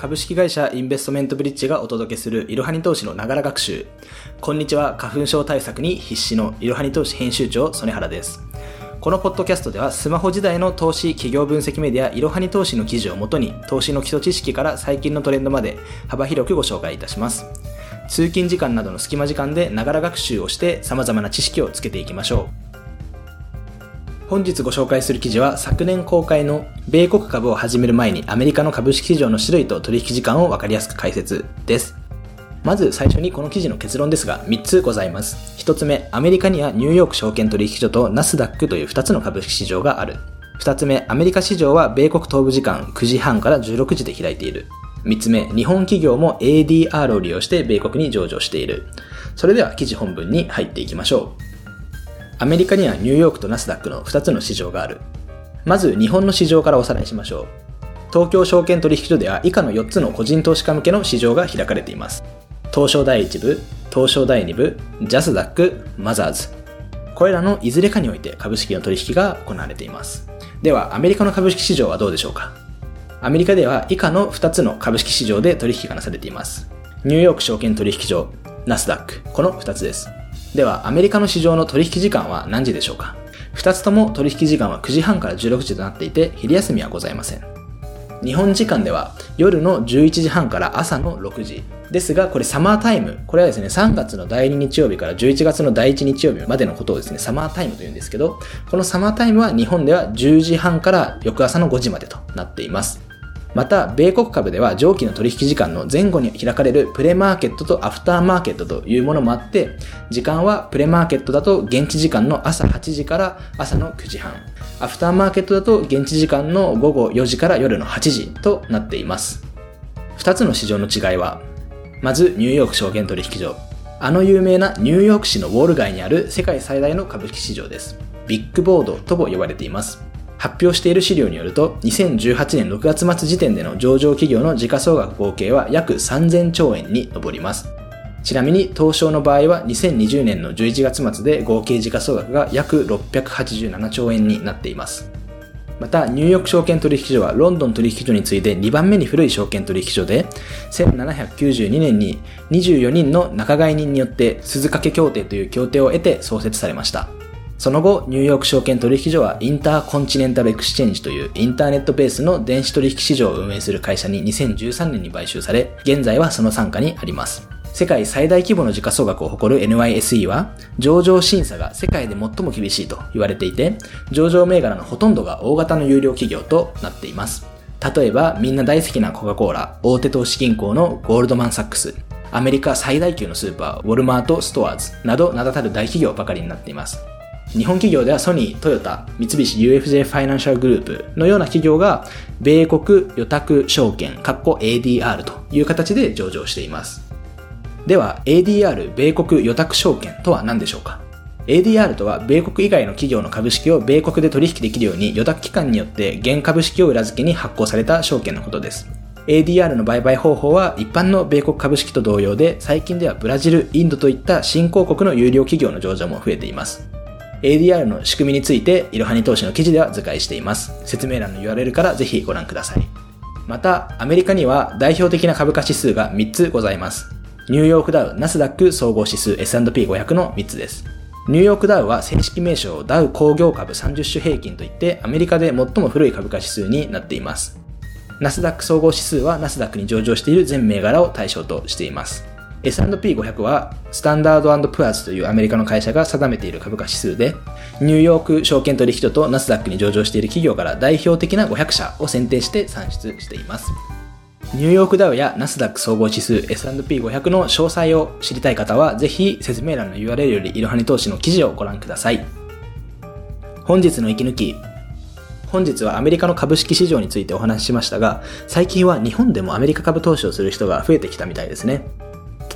株式会社インベストメントブリッジがお届けするいろはに投資のながら学習。こんにちは、花粉症対策に必死のいろはに投資編集長、曽根原です。このポッドキャストではスマホ時代の投資企業分析メディアいろはに投資の記事をもとに投資の基礎知識から最近のトレンドまで幅広くご紹介いたします。通勤時間などの隙間時間でながら学習をして様々な知識をつけていきましょう。本日ご紹介する記事は昨年公開の米国株を始める前にアメリカの株式市場の種類と取引時間をわかりやすく解説です。まず最初にこの記事の結論ですが3つございます。1つ目、アメリカにはニューヨーク証券取引所とナスダックという2つの株式市場がある。2つ目、アメリカ市場は米国東部時間9時半から16時で開いている。3つ目、日本企業も ADR を利用して米国に上場している。それでは記事本文に入っていきましょう。アメリカにはニューヨークとナスダックの2つの市場がある。まず日本の市場からおさらいしましょう。東京証券取引所では以下の4つの個人投資家向けの市場が開かれています。東証第1部、東証第2部、ジャスダック、マザーズ。これらのいずれかにおいて株式の取引が行われています。では、アメリカの株式市場はどうでしょうか？アメリカでは以下の2つの株式市場で取引がなされています。ニューヨーク証券取引所、ナスダック、この2つです。では、アメリカの市場の取引時間は何時でしょうか？二つとも取引時間は9時半から16時となっていて、昼休みはございません。日本時間では夜の11時半から朝の6時。ですが、これサマータイム。これはですね、3月の第2日曜日から11月の第1日曜日までのことをですね、サマータイムと言うんですけど、このサマータイムは日本では10時半から翌朝の5時までとなっています。また、米国株では上記の取引時間の前後に開かれるプレマーケットとアフターマーケットというものもあって、時間はプレマーケットだと現地時間の朝8時から朝の9時半。アフターマーケットだと現地時間の午後4時から夜の8時となっています。二つの市場の違いは、まずニューヨーク証券取引所。あの有名なニューヨーク市のウォール街にある世界最大の株式市場です。ビッグボードとも呼ばれています。発表している資料によると、2018年6月末時点での上場企業の時価総額合計は約3000兆円に上ります。ちなみに東証の場合は2020年の11月末で合計時価総額が約687兆円になっています。また、ニューヨーク証券取引所はロンドン取引所に次いで2番目に古い証券取引所で、1792年に24人の仲買人によって鈴掛協定という協定を得て創設されました。その後、ニューヨーク証券取引所はインターコンチネンタルエクスチェンジというインターネットベースの電子取引市場を運営する会社に2013年に買収され、現在はその傘下にあります。世界最大規模の時価総額を誇る NYSE は、上場審査が世界で最も厳しいと言われていて、上場銘柄のほとんどが大型の有料企業となっています。例えば、みんな大好きなコカ・コーラ、大手投資銀行のゴールドマン・サックス、アメリカ最大級のスーパー、ウォルマート・ストアーズなど名だたる大企業ばかりになっています。日本企業ではソニー、トヨタ、三菱 UFJ ファイナンシャルグループのような企業が、米国予託証券、括弧 ADR という形で上場しています。では、ADR 米国予託証券とは何でしょうか？ADR とは米国以外の企業の株式を米国で取引できるように予託機関によって現株式を裏付けに発行された証券のことです。ADR の売買方法は一般の米国株式と同様で最近ではブラジル、インドといった新興国の有料企業の上場も増えています。ADR の仕組みについて、いろはに投資の記事では図解しています。説明欄の URL からぜひご覧ください。また、アメリカには代表的な株価指数が3つございます。ニューヨークダウ、ナスダック総合指数 S&P500 の3つです。ニューヨークダウは正式名称ダウ工業株30種平均といってアメリカで最も古い株価指数になっています。ナスダック総合指数はナスダックに上場している全銘柄を対象としています。S&P500 はスタンダードプアーズというアメリカの会社が定めている株価指数で、ニューヨーク証券取引所とナスダックに上場している企業から代表的な500社を選定して算出しています。ニューヨークダウやナスダック総合指数 S&P500 の詳細を知りたい方は、ぜひ説明欄の URL よりいろはに投資の記事をご覧ください。本日の息抜き。本日はアメリカの株式市場についてお話ししましたが、最近は日本でもアメリカ株投資をする人が増えてきたみたいですね。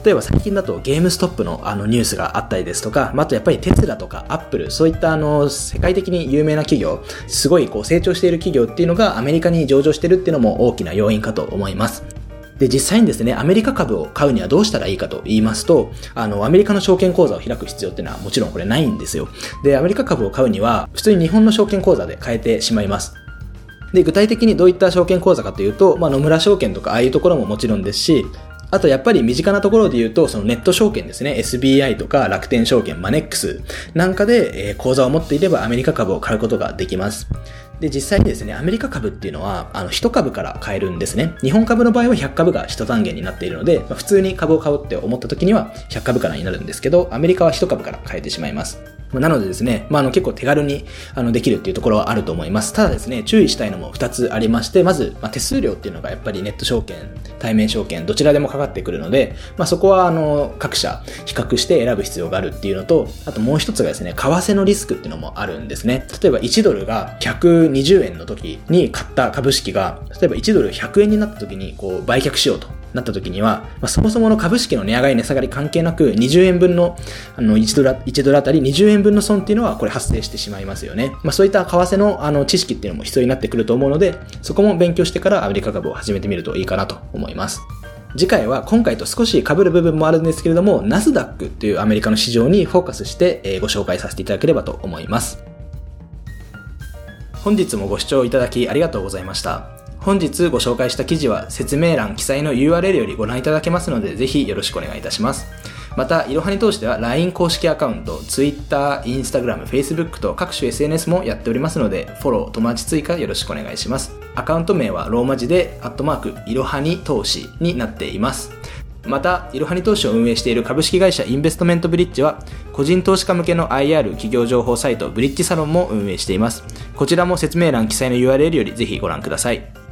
例えば最近だとゲームストップのあのニュースがあったりですとか、あとやっぱりテスラとかアップル、そういったあの世界的に有名な企業、すごいこう成長している企業っていうのがアメリカに上場してるっていうのも大きな要因かと思います。で、実際にですね、アメリカ株を買うにはどうしたらいいかと言いますと、あの、アメリカの証券口座を開く必要っていうのはもちろんこれないんですよ。で、アメリカ株を買うには、普通に日本の証券口座で買えてしまいます。で、具体的にどういった証券口座かというと、まあ、野村証券とかああいうところももちろんですし、あとやっぱり身近なところで言うと、そのネット証券ですね。SBI とか楽天証券、マネックスなんかで、えー、口座を持っていればアメリカ株を買うことができます。で、実際にですね、アメリカ株っていうのは、あの、1株から買えるんですね。日本株の場合は100株が1単元になっているので、まあ、普通に株を買うって思った時には100株からになるんですけど、アメリカは1株から買えてしまいます。なのでですね、まあ、あの結構手軽にあのできるっていうところはあると思います。ただですね、注意したいのも2つありまして、まず、まあ、手数料っていうのがやっぱりネット証券、対面証券、どちらでもかかってくるので、まあ、そこはあの各社比較して選ぶ必要があるっていうのと、あともう一つがですね、為替のリスクっていうのもあるんですね。例えば1ドルが120円の時に買った株式が、例えば1ドル100円になった時にこう売却しようとなった時には、まあ、そもそもの株式の値上がり値下がり関係なく20円分のあの1ドル ,1 ドルあたり20円分の損っていうのはこれ発生してしまいますよね。まあ、そういった為替のあの知識っていうのも必要になってくると思うので、そこも勉強してからアメリカ株を始めてみるといいかなと思います。次回は今回と少し被る部分もあるんですけれども、ナスダックというアメリカの市場にフォーカスしてご紹介させていただければと思います。本日もご視聴いただきありがとうございました。本日ご紹介した記事は説明欄記載の URL よりご覧いただけますので、ぜひよろしくお願いいたします。また、いろはに通しては LINE 公式アカウント、Twitter、Instagram、Facebook と各種 SNS もやっておりますので、フォロー、友達追加よろしくお願いします。アカウント名はローマ字で、アットマーク、いろはに投資になっています。また、いろはに投資を運営している株式会社インベストメントブリッジは、個人投資家向けの IR 企業情報サイトブリッジサロンも運営しています。こちらも説明欄記載の URL よりぜひご覧ください。